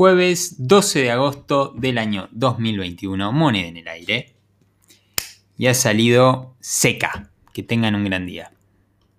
jueves 12 de agosto del año 2021, moneda en el aire. Y ha salido seca. Que tengan un gran día.